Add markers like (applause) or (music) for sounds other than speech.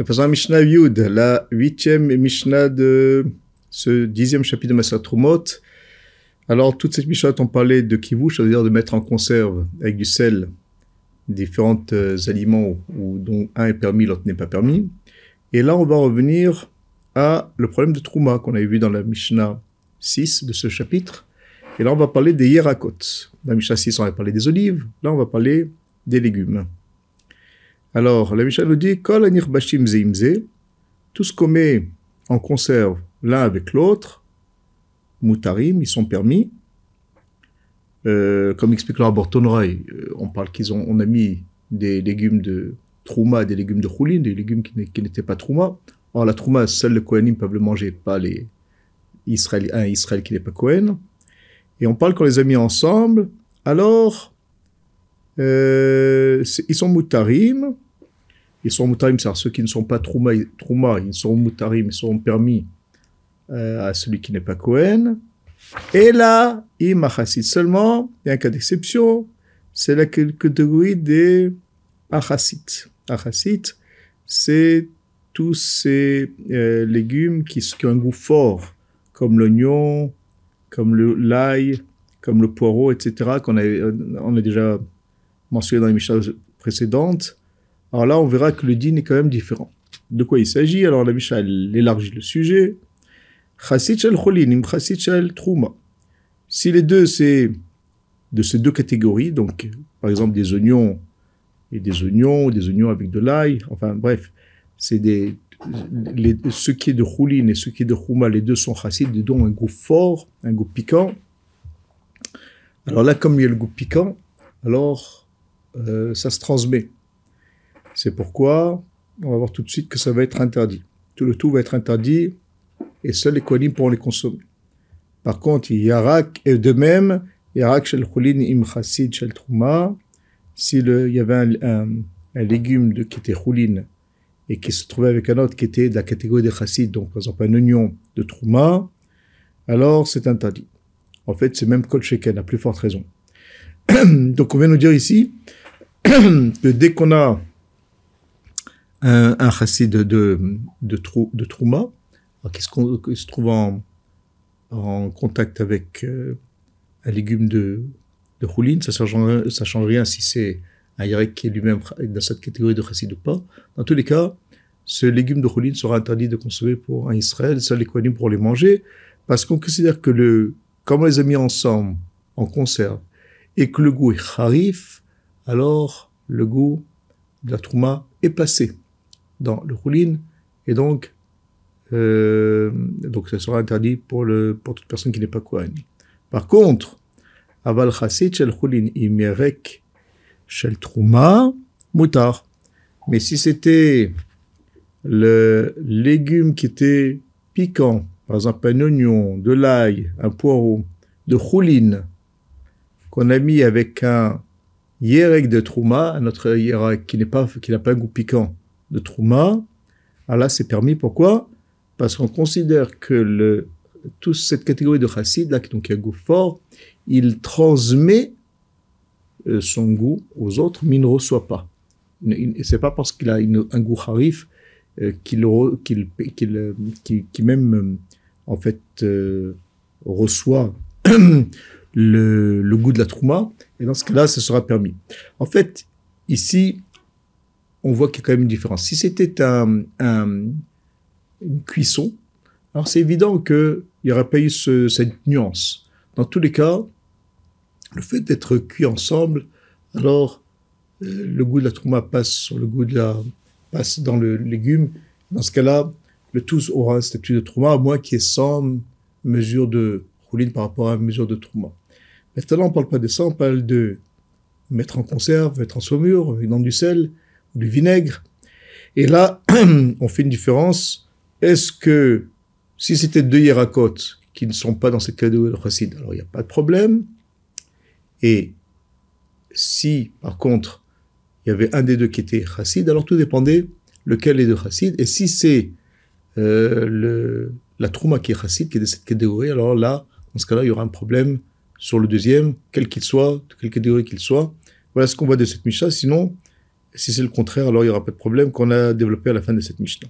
Nous faisons Mishnah Yud, la huitième Mishnah de ce dixième chapitre de Masat Trumot. Alors, toute cette Mishnah, on parlait de kivouch, ça veut dire de mettre en conserve avec du sel différents euh, aliments dont un est permis, l'autre n'est pas permis. Et là, on va revenir à le problème de Trouma qu'on avait vu dans la Mishnah 6 de ce chapitre. Et là, on va parler des Yerakot. Dans la Mishnah 6, on va parler des olives. Là, on va parler des légumes. Alors, la Mishnah nous dit Kol bashim zeimze, tout ce qu'on met en conserve l'un avec l'autre, mutarim, ils sont permis. Euh, comme explique le Bortonraï, euh, on parle qu'ils ont, on a mis des légumes de trouma, des légumes de choulin, des légumes qui n'étaient pas trouma. Or, la trouma, seuls les Kohanim peuvent le manger, pas les Israéliens, un Israël qui n'est pas Kohen. Et on parle qu'on les a mis ensemble, alors, euh, ils sont moutarim. Ils sont moutarim, c'est-à-dire ceux qui ne sont pas trouma, ils sont moutarim, ils sont permis euh, à celui qui n'est pas Kohen. Et là, imachassid seulement, il y a un cas d'exception, c'est la catégorie des achassites. Achassites, c'est tous ces euh, légumes qui, ont un goût fort, comme l'oignon, comme l'ail, comme le poireau, etc., qu'on a, on a déjà mentionné dans les Mishnah précédentes. Alors là, on verra que le din est quand même différent. De quoi il s'agit? Alors la Mishnah, élargit le sujet. Chassid cholinim, chassid shel trouma. Si les deux, c'est de ces deux catégories, donc par exemple des oignons et des oignons, des oignons avec de l'ail, enfin bref, c'est des les, ce qui est de choulin et ce qui est de chouma, les deux sont chassid, les deux ont un goût fort, un goût piquant. Alors là, comme il y a le goût piquant, alors euh, ça se transmet. C'est pourquoi on va voir tout de suite que ça va être interdit. Tout le tout va être interdit et seuls les kohanim pourront les consommer. Par contre, yarak et de même, yarak shel im chassid shel trouma, s'il y avait un, légume qui était choulin et qui se trouvait avec un autre qui était de la catégorie des chassid, donc par exemple un oignon de trouma, alors c'est interdit. En fait, c'est même Kol à plus forte raison. (coughs) Donc, on vient nous dire ici (coughs) que dès qu'on a un, un de, de, de, de Trouma, qui se, trouve en, contact avec euh, un légume de, de ça ne change, ça change rien si c'est un Yarek qui est lui-même dans cette catégorie de chassid ou pas. Dans tous les cas, ce légume de Houlin sera interdit de consommer pour un Israël, seul les pour les manger, parce qu'on considère que le comme on les a mis ensemble en conserve et que le goût est harif, alors le goût de la trouma est passé dans le roulin et donc euh, donc ça sera interdit pour le pour toute personne qui n'est pas kohen. Par contre, aval chassid shel imerek shel trouma mutar. Mais si c'était le légume qui était piquant par exemple un oignon, de l'ail, un poireau, de chouline, qu'on a mis avec un yerek de trouma, un autre yerek qui n'est n'a pas un goût piquant de trouma, ah là c'est permis. Pourquoi? Parce qu'on considère que toute cette catégorie de chassid, là, donc qui a un goût fort, il transmet euh, son goût aux autres, mais il ne reçoit pas. C'est pas parce qu'il a un goût harif euh, qu'il qu'il même en fait, euh, reçoit (clears throat) le, goût de la trouma, et dans ce cas-là, ce sera permis. En fait, ici, on voit qu'il y a quand même une différence. Si c'était un, une cuisson, alors c'est évident qu'il n'y aurait pas eu cette nuance. Dans tous les cas, le fait d'être cuit ensemble, alors euh, le goût de la trouma passe dans le légume. Dans ce cas-là, le tous aura un statut de trauma, à moins qu'il y ait 100 mesures de rouline par rapport à une mesure de trauma. Maintenant, on ne parle pas de ça, on parle de mettre en conserve, mettre en saumure, dans du sel, du vinaigre? Et là, (clears throat) on fait une différence. Est-ce que si c'était deux hiéracotes qui ne sont pas dans cette catégorie de chassid, alors il n'y a pas de problème. Et si, par contre, il y avait un des deux qui était chassid, alors tout dépendait lequel est de chassid. Et si c'est euh, la trouma qui est chassid, qui est de cette catégorie, alors là, dans ce cas-là, il y aura un problème sur le deuxième, quel qu'il soit, de quelle catégorie qu'il soit. Voilà ce qu'on voit de cette Misha. Sinon, Si c'est le contraire, alors il n'y aura pas de problème qu'on a développé à la fin de cette Mishnah.